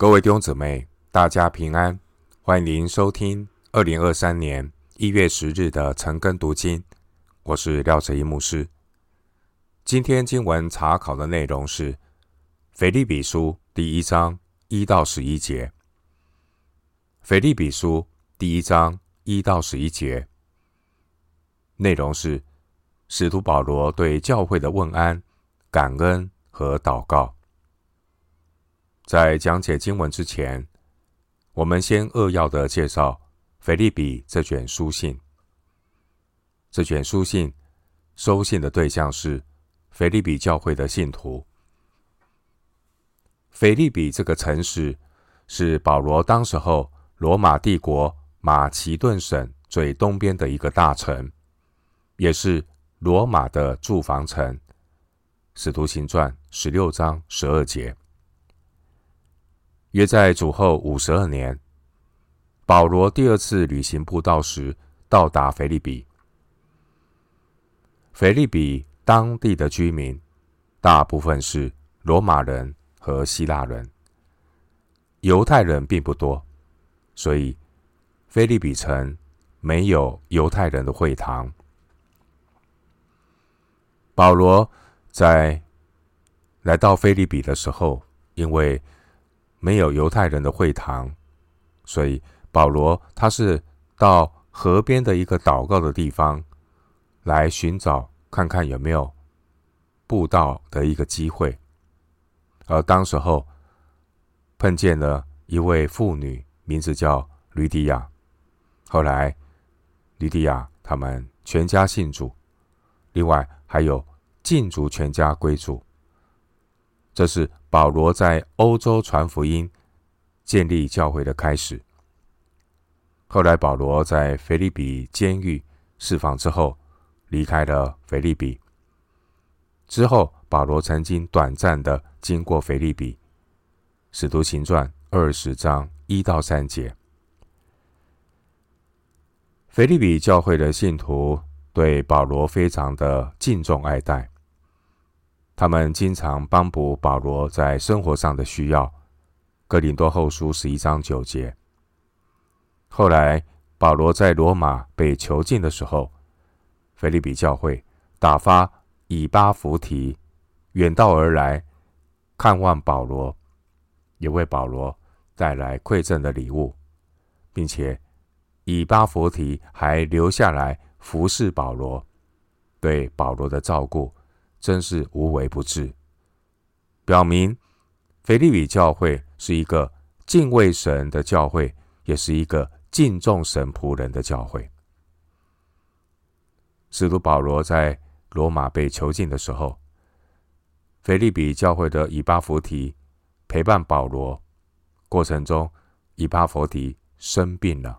各位弟兄姊妹，大家平安！欢迎您收听二零二三年一月十日的晨更读经。我是廖哲一牧师。今天经文查考的内容是《腓立比书》第一章一到十一节。《腓立比书》第一章一到十一节内容是使徒保罗对教会的问安、感恩和祷告。在讲解经文之前，我们先扼要的介绍腓利比这卷书信。这卷书信收信的对象是腓利比教会的信徒。腓利比这个城市是保罗当时候罗马帝国马其顿省最东边的一个大城，也是罗马的驻防城。使徒行传十六章十二节。约在主后五十二年，保罗第二次旅行布道时，到达腓利比。腓利比当地的居民大部分是罗马人和希腊人，犹太人并不多，所以腓利比城没有犹太人的会堂。保罗在来到腓利比的时候，因为没有犹太人的会堂，所以保罗他是到河边的一个祷告的地方来寻找，看看有没有布道的一个机会。而当时候碰见了一位妇女，名字叫吕底亚。后来吕底亚他们全家信主，另外还有禁足全家归主。这是保罗在欧洲传福音、建立教会的开始。后来，保罗在腓利比监狱释放之后，离开了腓利比。之后，保罗曾经短暂的经过腓利比，《使徒行传》二十章一到三节。腓利比教会的信徒对保罗非常的敬重爱戴。他们经常帮补保罗在生活上的需要。哥林多后书十一章九节。后来保罗在罗马被囚禁的时候，腓利比教会打发以巴弗提远道而来看望保罗，也为保罗带来馈赠的礼物，并且以巴弗提还留下来服侍保罗，对保罗的照顾。真是无微不至，表明腓立比教会是一个敬畏神的教会，也是一个敬重神仆人的教会。使徒保罗在罗马被囚禁的时候，腓立比教会的以巴弗提陪伴保罗，过程中以巴弗提生病了。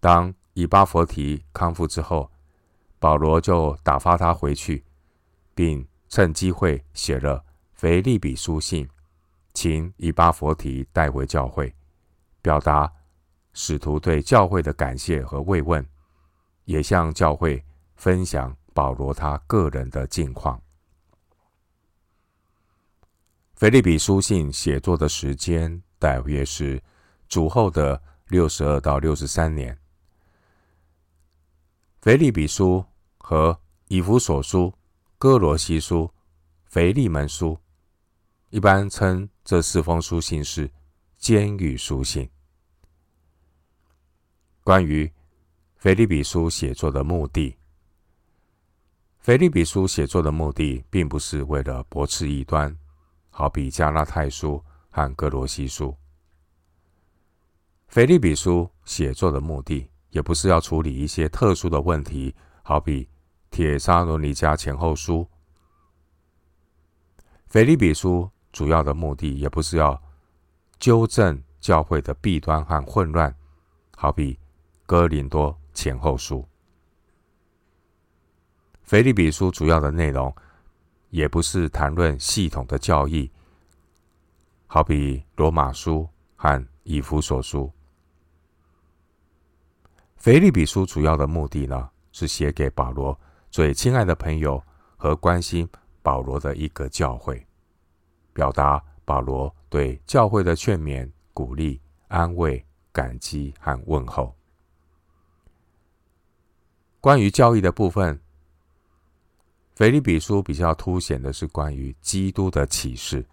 当以巴弗提康复之后，保罗就打发他回去。并趁机会写了腓立比书信，请以巴佛提带回教会，表达使徒对教会的感谢和慰问，也向教会分享保罗他个人的近况。腓利比书信写作的时间大约是主后的六十二到六十三年。腓利比书和以弗所书。哥罗西书、腓利门书，一般称这四封书信是监狱书信。关于腓利比书写作的目的，腓利比书写作的目的并不是为了驳斥异端，好比加拉太书和哥罗西书。腓利比书写作的目的，也不是要处理一些特殊的问题，好比。铁沙罗尼迦前后书、腓立比书主要的目的，也不是要纠正教会的弊端和混乱，好比哥林多前后书。腓立比书主要的内容，也不是谈论系统的教义，好比罗马书和以弗所书。腓立比书主要的目的呢，是写给保罗。最亲爱的朋友和关心保罗的一个教会，表达保罗对教会的劝勉、鼓励、安慰、感激和问候。关于教义的部分，腓立比书比较凸显的是关于基督的启示。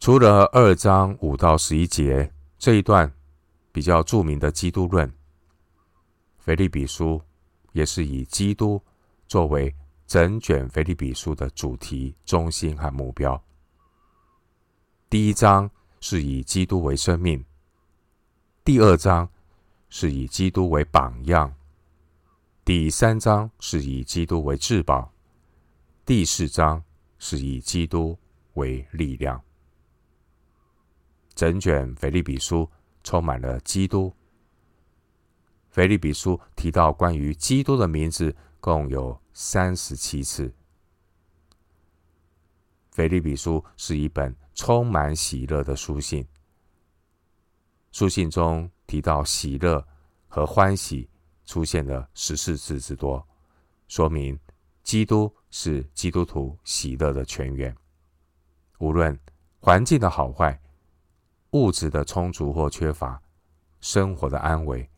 除了二章五到十一节这一段比较著名的基督论，腓立比书也是以基督作为整卷腓立比书的主题、中心和目标。第一章是以基督为生命，第二章是以基督为榜样，第三章是以基督为至宝，第四章是以基督为力量。整卷腓立比书充满了基督。腓立比书提到关于基督的名字共有三十七次。腓立比书是一本充满喜乐的书信。书信中提到喜乐和欢喜出现了十四次之多，说明基督是基督徒喜乐的泉源。无论环境的好坏。物质的充足或缺乏，生活的安危，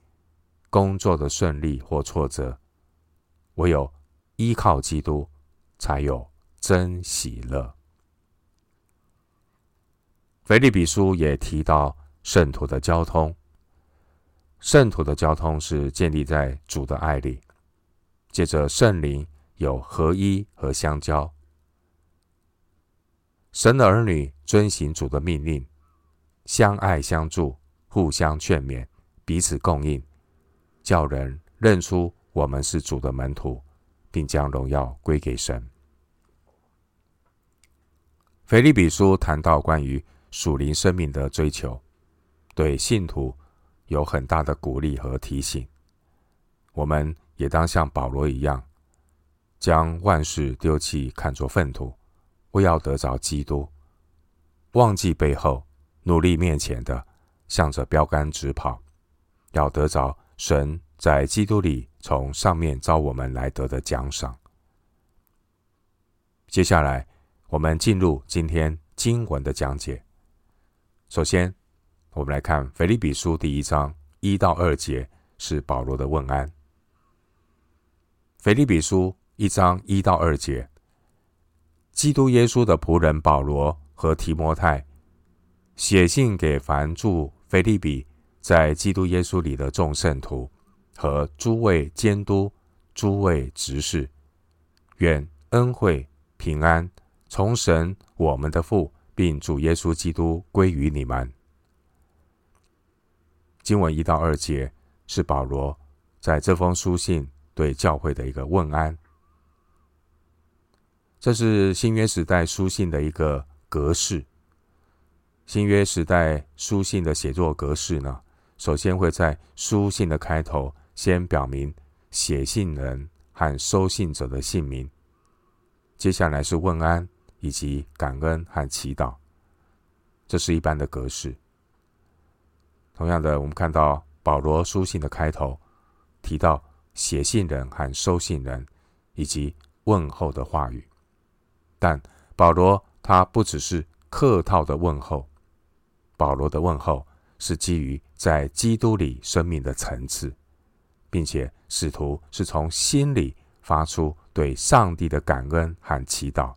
工作的顺利或挫折，唯有依靠基督，才有真喜乐。腓立比书也提到圣徒的交通，圣徒的交通是建立在主的爱里，借着圣灵有合一和相交。神的儿女遵行主的命令。相爱相助，互相劝勉，彼此供应，叫人认出我们是主的门徒，并将荣耀归给神。腓利比书谈到关于属灵生命的追求，对信徒有很大的鼓励和提醒。我们也当像保罗一样，将万事丢弃，看作粪土，为要得着基督，忘记背后。努力面前的，向着标杆直跑，要得着神在基督里从上面召我们来得的奖赏。接下来，我们进入今天经文的讲解。首先，我们来看腓立比书第一章一到二节，是保罗的问安。腓立比书一章一到二节，基督耶稣的仆人保罗和提摩太。写信给凡住腓立比，在基督耶稣里的众圣徒和诸位监督、诸位执事，愿恩惠平安从神我们的父，并主耶稣基督归于你们。经文一到二节是保罗在这封书信对教会的一个问安。这是新约时代书信的一个格式。新约时代书信的写作格式呢，首先会在书信的开头先表明写信人和收信者的姓名，接下来是问安以及感恩和祈祷，这是一般的格式。同样的，我们看到保罗书信的开头提到写信人和收信人以及问候的话语，但保罗他不只是客套的问候。保罗的问候是基于在基督里生命的层次，并且使徒是从心里发出对上帝的感恩和祈祷，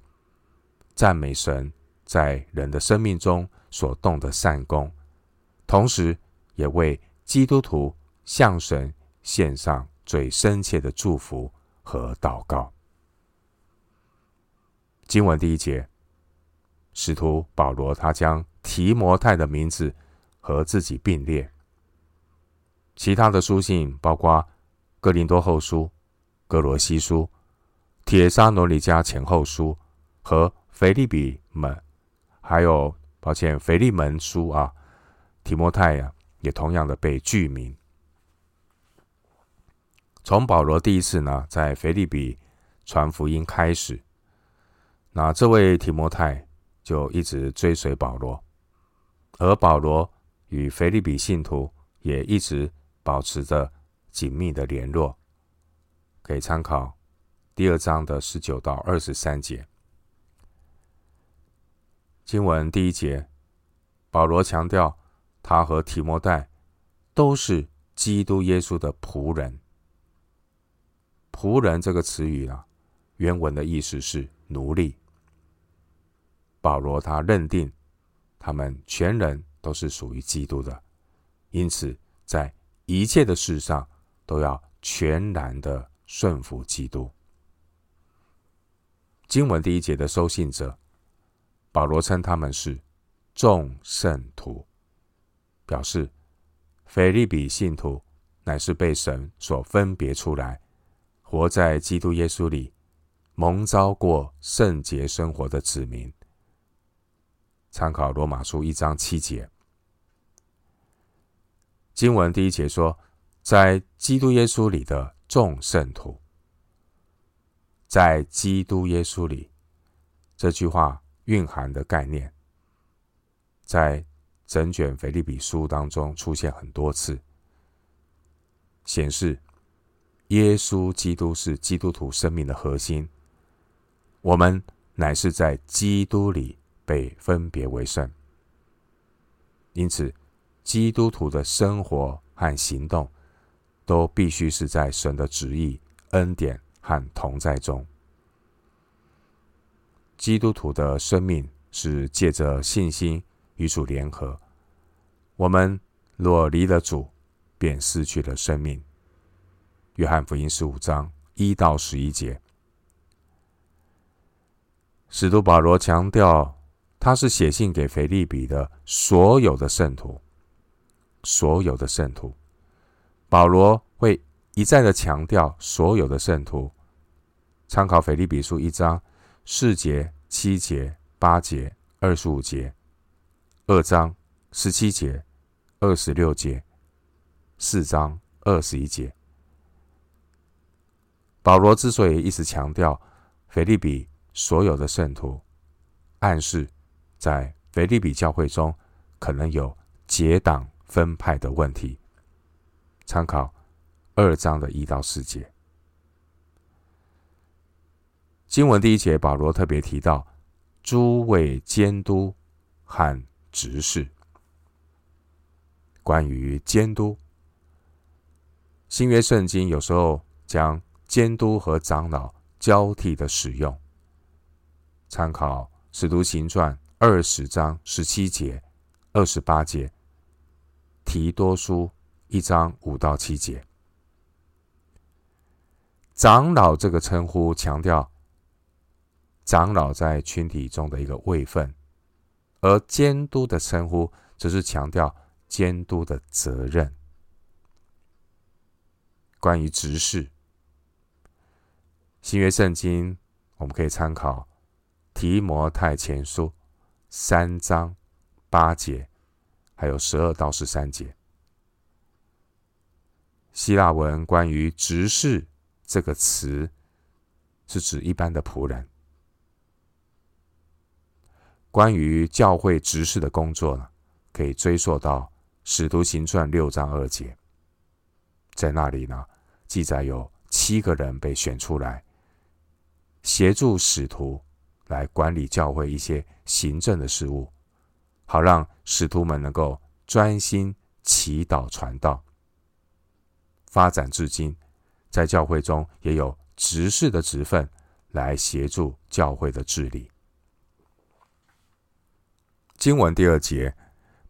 赞美神在人的生命中所动的善功，同时也为基督徒向神献上最深切的祝福和祷告。经文第一节，使徒保罗他将。提摩太的名字和自己并列，其他的书信包括哥林多后书、哥罗西书、铁沙罗尼加前后书和腓利比门，还有抱歉腓利门书啊。提摩太呀、啊，也同样的被具名。从保罗第一次呢在腓利比传福音开始，那这位提摩太就一直追随保罗。而保罗与腓利比信徒也一直保持着紧密的联络，可以参考第二章的十九到二十三节。经文第一节，保罗强调他和提摩太都是基督耶稣的仆人。仆人这个词语啊，原文的意思是奴隶。保罗他认定他们全人都是属于基督的，因此在一切的事上都要全然的顺服基督。经文第一节的收信者，保罗称他们是众圣徒，表示腓利比信徒乃是被神所分别出来，活在基督耶稣里，蒙召过圣洁生活的子民。参考罗马书一章七节，经文第一节说，在基督耶稣里的众圣徒。在基督耶稣里，这句话蕴含的概念，在整卷腓立比书当中出现很多次，显示耶稣基督是基督徒生命的核心。我们乃是在基督里被分别为圣，因此基督徒的生活和行动都必须是在神的旨意、恩典。和同在中，基督徒的生命是借着信心与主联合。我们若离了主，便失去了生命。约翰福音十五章一到十一节，使徒保罗强调，他是写信给腓利比的所有的圣徒，所有的圣徒。保罗会一再的强调所有的圣徒。参考腓立比书一章四节、七节、八节、二十五节；二章十七节、二十六节；四章二十一节。保罗之所以一直强调腓立比所有的圣徒，暗示在腓立比教会中可能有结党分派的问题。参考二章的一到四节。经文第一节，保罗特别提到诸位监督和执事。关于监督，新约圣经有时候将监督和长老交替的使用。参考《使徒行传》二十章十七节、二十八节，《提多书》一章五到七节。长老这个称呼强调。长老在群体中的一个位分，而监督的称呼则是强调监督的责任。关于执事，新约圣经我们可以参考提摩太前书三章八节，还有十二到十三节。希腊文关于执事这个词，是指一般的仆人。关于教会执事的工作呢，可以追溯到《使徒行传》六章二节，在那里呢，记载有七个人被选出来，协助使徒来管理教会一些行政的事务，好让使徒们能够专心祈祷传道。发展至今，在教会中也有执事的职分来协助教会的治理。经文第二节，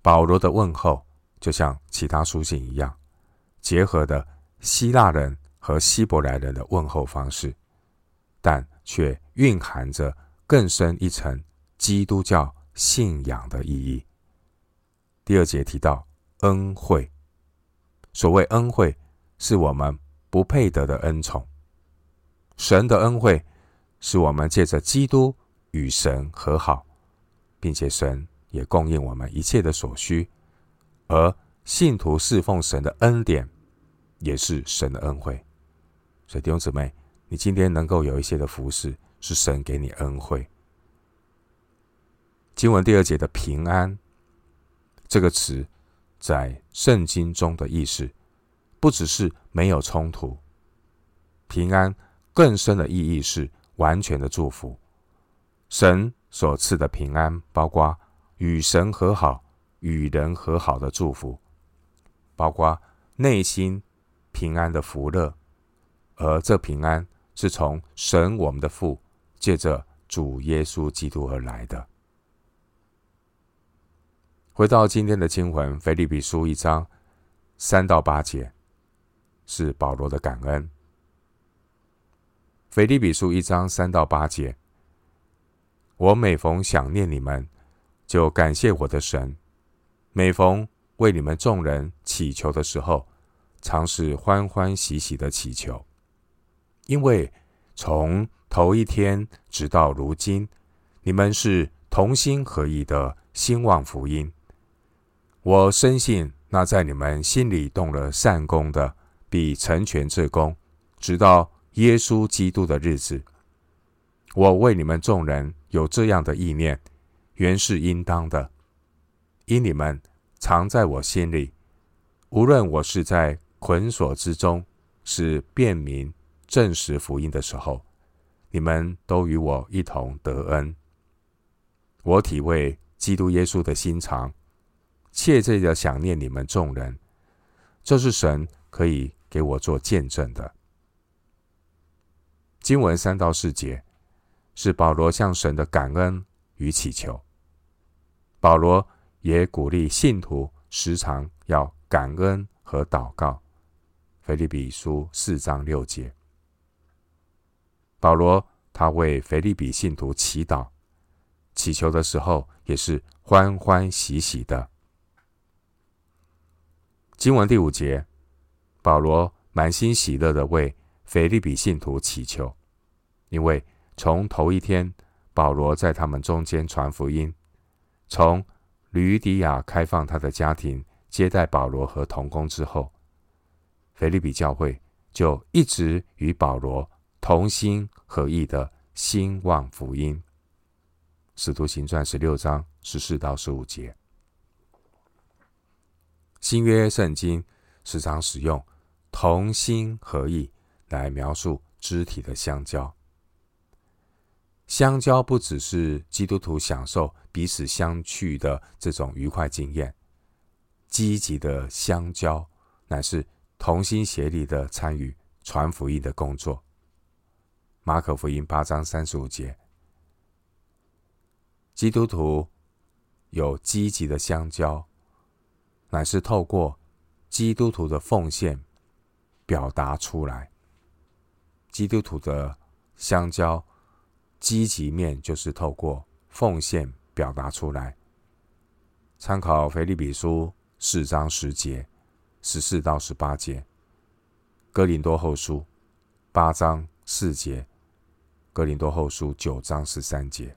保罗的问候就像其他书信一样，结合的希腊人和希伯来人的问候方式，但却蕴含着更深一层基督教信仰的意义。第二节提到恩惠，所谓恩惠，是我们不配得的恩宠。神的恩惠，是我们借着基督与神和好，并且神。也供应我们一切的所需，而信徒侍奉神的恩典，也是神的恩惠。所以弟兄姊妹，你今天能够有一些的服侍，是神给你恩惠。经文第二节的平安这个词，在圣经中的意思，不只是没有冲突，平安更深的意义是完全的祝福。神所赐的平安，包括与神和好、与人和好的祝福，包括内心平安的福乐，而这平安是从神我们的父借着主耶稣基督而来的。回到今天的经文，腓立比书一章三到八节，是保罗的感恩。腓立比书一章三到八节，我每逢想念你们，就感谢我的神；每逢为你们众人祈求的时候，常是欢欢喜喜的祈求，因为从头一天直到如今，你们是同心合意的兴旺福音。我深信，那在你们心里动了善工的，必成全这工，直到耶稣基督的日子。我为你们众人有这样的意念，原是应当的，因你们常在我心里。无论我是在捆锁之中，是辩明证实福音的时候，你们都与我一同得恩。我体会基督耶稣的心肠。切切的想念你们众人，这是神可以给我做见证的。经文三到四节是保罗向神的感恩与祈求。保罗也鼓励信徒时常要感恩和祷告。腓立比书四章六节，保罗他为腓立比信徒祈祷、祈求的时候，也是欢欢喜喜的。经文第五节，保罗满心喜乐地为腓立比信徒祈求，因为从头一天，保罗在他们中间传福音，从吕底亚开放他的家庭接待保罗和同工之后，腓利比教会就一直与保罗同心合意的兴旺福音。使徒行传十六章十四到十五节。新约圣经时常使用“同心合意”来描述肢体的相交。相交不只是基督徒享受彼此相去的这种愉快经验，积极的相交乃是同心协力的参与传福音的工作。马可福音八章三十五节，基督徒有积极的相交。乃是透过基督徒的奉献表达出来。基督徒的相交积极面就是透过奉献表达出来。参考腓立比书四章十节、十四到十八节；哥林多后书八章四节；哥林多后书九章十三节。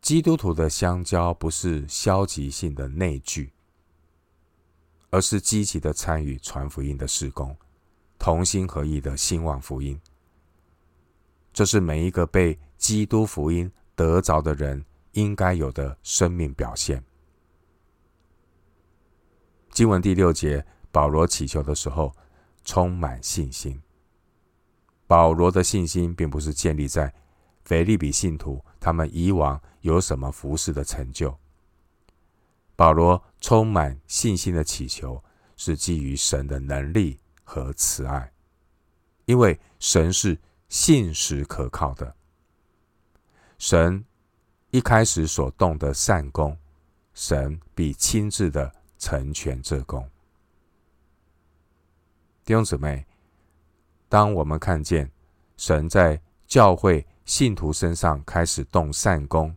基督徒的相交不是消极性的内聚，而是积极的参与传福音的事工，同心合意的兴旺福音。这是每一个被基督福音得着的人应该有的生命表现。经文第六节，保罗祈求的时候充满信心。保罗的信心并不是建立在腓立比信徒他们以往有什么服饰的成就？保罗充满信心的祈求，是基于神的能力和慈爱，因为神是信实可靠的。神一开始所动的善工，神必亲自的成全这工。弟兄姊妹，当我们看见神在教会信徒身上开始动善功，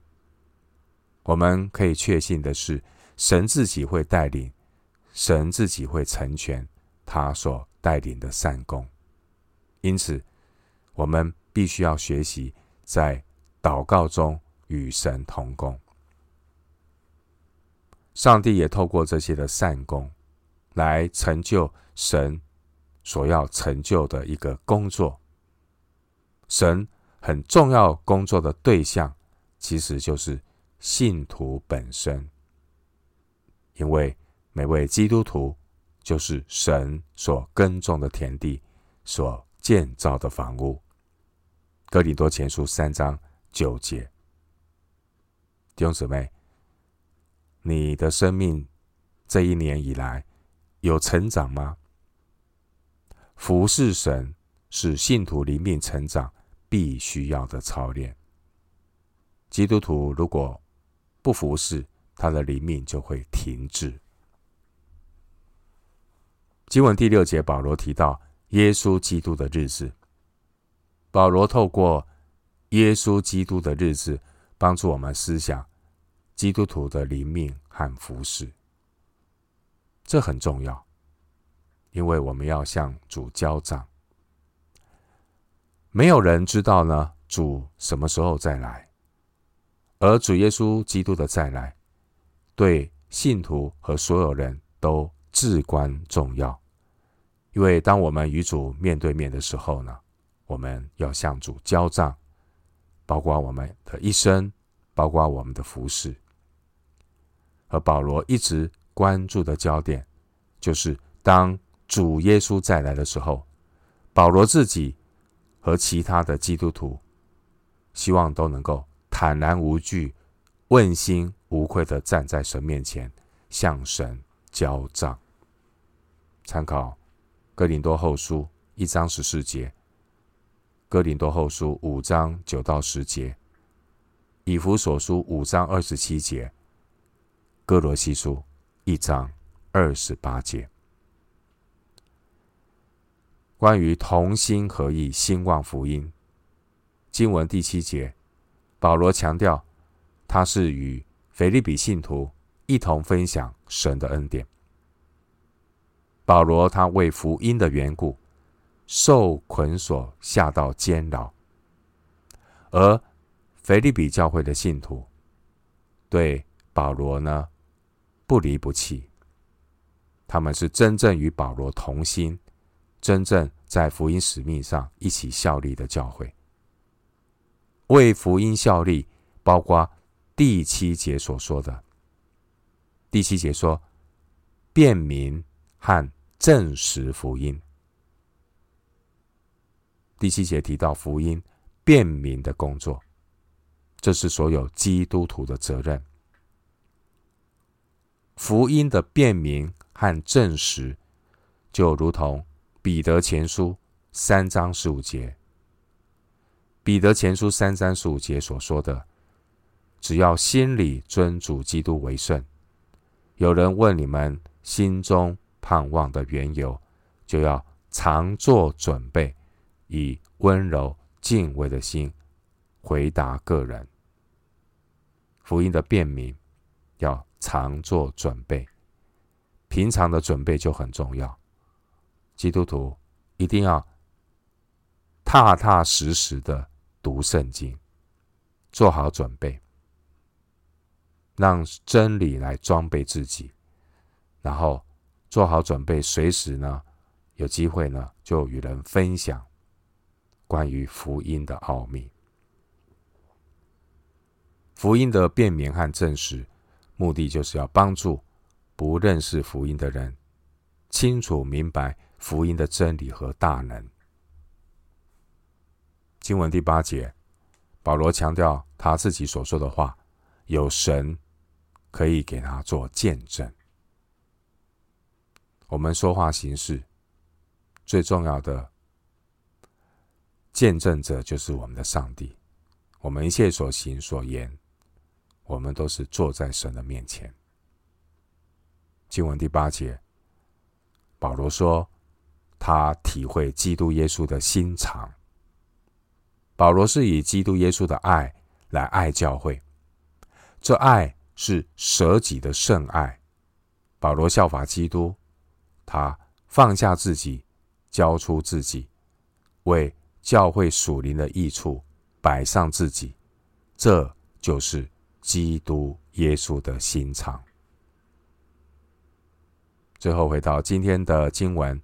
我们可以确信的是，神自己会带领，神自己会成全他所带领的善功。因此，我们必须要学习在祷告中与神同工。上帝也透过这些的善功，来成就神所要成就的一个工作。神很重要工作的对象，其实就是。信徒本身，因为每位基督徒就是神所耕种的田地，所建造的房屋。哥林多前书三章九节。弟兄姊妹，你的生命这一年以来有成长吗？服侍神是信徒灵命成长必须要的操练。基督徒如果不服侍，他的灵命就会停滞。经文第六节，保罗提到耶稣基督的日子。保罗透过耶稣基督的日子，帮助我们思想基督徒的灵命和服侍。这很重要，因为我们要向主交账。没有人知道呢，主什么时候再来，而主耶稣基督的再来，对信徒和所有人都至关重要。因为当我们与主面对面的时候呢，我们要向主交账，包括我们的一生，包括我们的服饰。而保罗一直关注的焦点，就是当主耶稣再来的时候，保罗自己和其他的基督徒，希望都能够坦然无惧、问心无愧的站在神面前，向神交账。参考。哥林多后书一章十四节，哥林多后书五章九到十节，以弗所书五章二十七节，哥罗西书一章二十八节。关于同心合意兴旺福音，经文第七节，保罗强调他是与腓立比信徒一同分享神的恩典。保罗他为福音的缘故受捆锁下到监牢，而腓立比教会的信徒对保罗呢不离不弃，他们是真正与保罗同心，真正在福音使命上一起效力的教会。为福音效力，包括第七节所说的。第七节说，辨明。和证实福音。第七节提到福音辨明的工作，这是所有基督徒的责任。福音的辨明和证实，就如同彼得前书三章十五节，彼得前书三章十五节所说的：“只要心里尊主基督为圣。”有人问你们心中。盼望的缘由，就要常做准备，以温柔敬畏的心回答个人。福音的辨明要常做准备，平常的准备就很重要。基督徒一定要踏踏实实的读圣经，做好准备，让真理来装备自己，然后。做好准备，随时呢有机会呢就与人分享关于福音的奥秘。福音的辨明和证实，目的就是要帮助不认识福音的人清楚明白福音的真理和大能。经文第八节，保罗强调他自己所说的话，有神可以给他做见证。我们说话行事最重要的见证者就是我们的上帝。我们一切所行所言，我们都是坐在神的面前。经文第八节，保罗说他体会基督耶稣的心肠。保罗是以基督耶稣的爱来爱教会，这爱是舍己的圣爱。保罗效法基督。他放下自己，交出自己，为教会属灵的益处摆上自己，这就是基督耶稣的心肠。最后回到今天的经文，《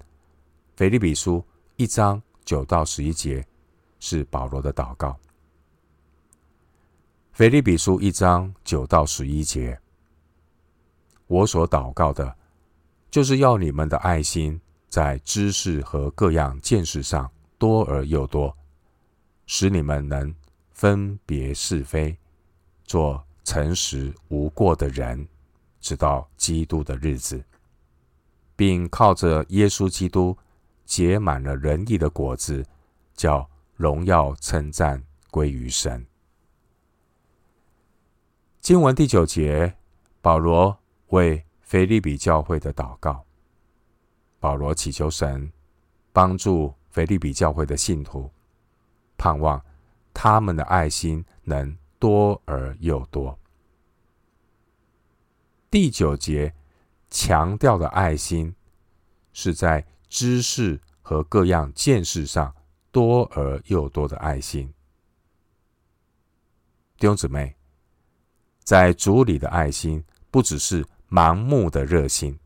腓立比书》一章九到十一节是保罗的祷告。《腓立比书》一章九到十一节，我所祷告的。就是要你们的爱心在知识和各样见识上多而又多，使你们能分别是非，做诚实无过的人，直到基督的日子，并靠着耶稣基督结满了仁义的果子，叫荣耀称赞归于神。经文第九节，保罗为腓立比教会的祷告。保罗祈求神帮助腓立比教会的信徒，盼望他们的爱心能多而又多。第九节强调的爱心，是在知识和各样见识上多而又多的爱心。弟兄姊妹。在主里的爱心，不只是盲目的热心，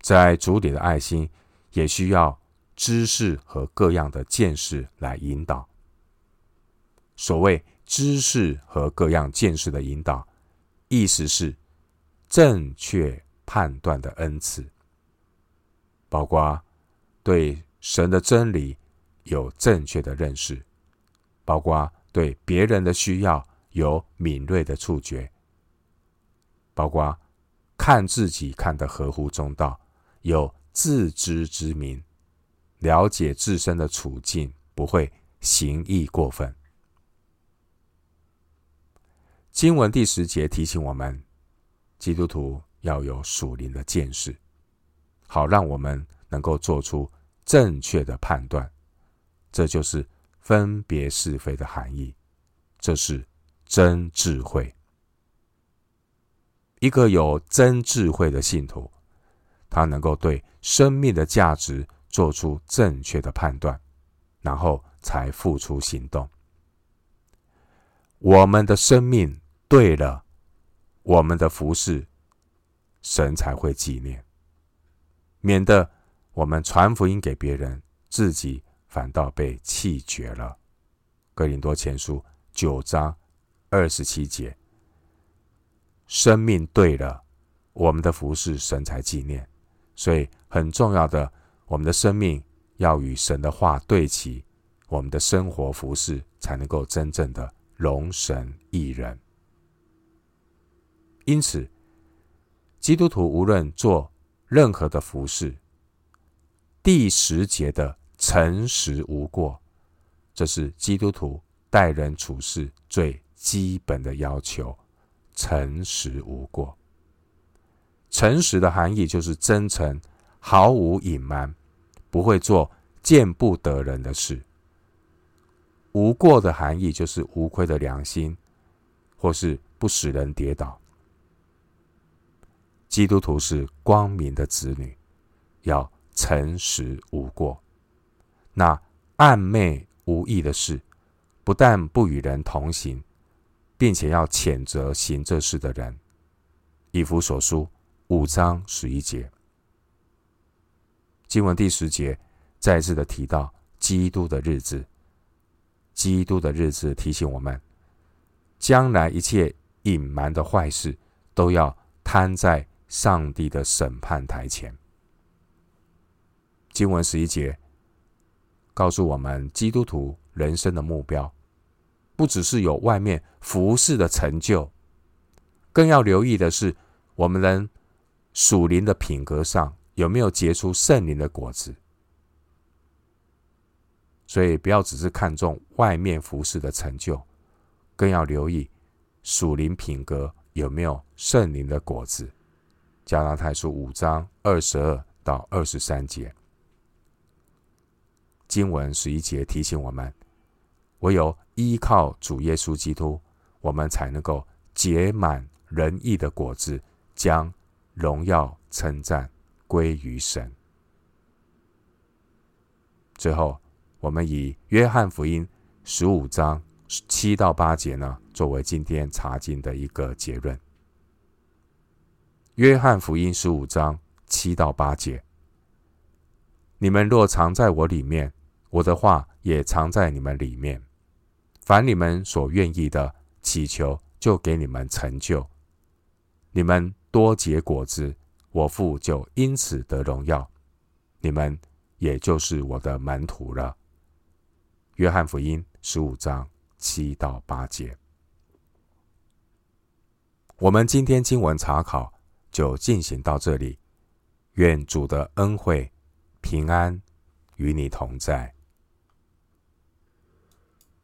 在主里的爱心，也需要知识和各样的见识来引导。所谓知识和各样见识的引导，意思是正确判断的恩赐，包括对神的真理有正确的认识，包括对别人的需要。有敏锐的触觉，包括看自己看得合乎中道，有自知之明，了解自身的处境，不会行义过分。经文第十节提醒我们，基督徒要有属灵的见识，好让我们能够做出正确的判断。这就是分别是非的含义。这是。真智慧，一个有真智慧的信徒，他能够对生命的价值做出正确的判断，然后才付出行动。我们的生命对了，我们的服饰，神才会纪念，免得我们传福音给别人，自己反倒被弃绝了。哥林多前书九章。二十七节，生命对了，我们的服事神才纪念，所以很重要的，我们的生命要与神的话对齐，我们的生活服事才能够真正的容神益人。因此，基督徒无论做任何的服事，第十节的诚实无过，这是基督徒待人处事最基本的要求，诚实无过。诚实的含义就是真诚，毫无隐瞒，不会做见不得人的事。无过的含义就是无愧的良心，或是不使人跌倒。基督徒是光明的子女，要诚实无过。那暗昧无益的事，不但不与人同行。并且要谴责行这事的人。以弗所书五章十一节，经文第十节再次的提到基督的日子。基督的日子提醒我们，将来一切隐瞒的坏事都要摊在上帝的审判台前。经文十一节告诉我们，基督徒人生的目标。不只是有外面服饰的成就，更要留意的是，我们人属灵的品格上有没有结出圣灵的果子。所以，不要只是看重外面服饰的成就，更要留意属灵品格有没有圣灵的果子。加拉太书五章二十二到二十三节，经文十一节提醒我们。唯有依靠主耶稣基督，我们才能够结满仁义的果子，将荣耀称赞归于神。最后，我们以约翰福音十五章七到八节呢，作为今天查经的一个结论。约翰福音十五章七到八节：你们若藏在我里面，我的话也藏在你们里面。凡你们所愿意的，祈求就给你们成就。你们多结果子，我父就因此得荣耀。你们也就是我的门徒了。约翰福音十五章七到八节。我们今天经文查考就进行到这里。愿主的恩惠、平安与你同在。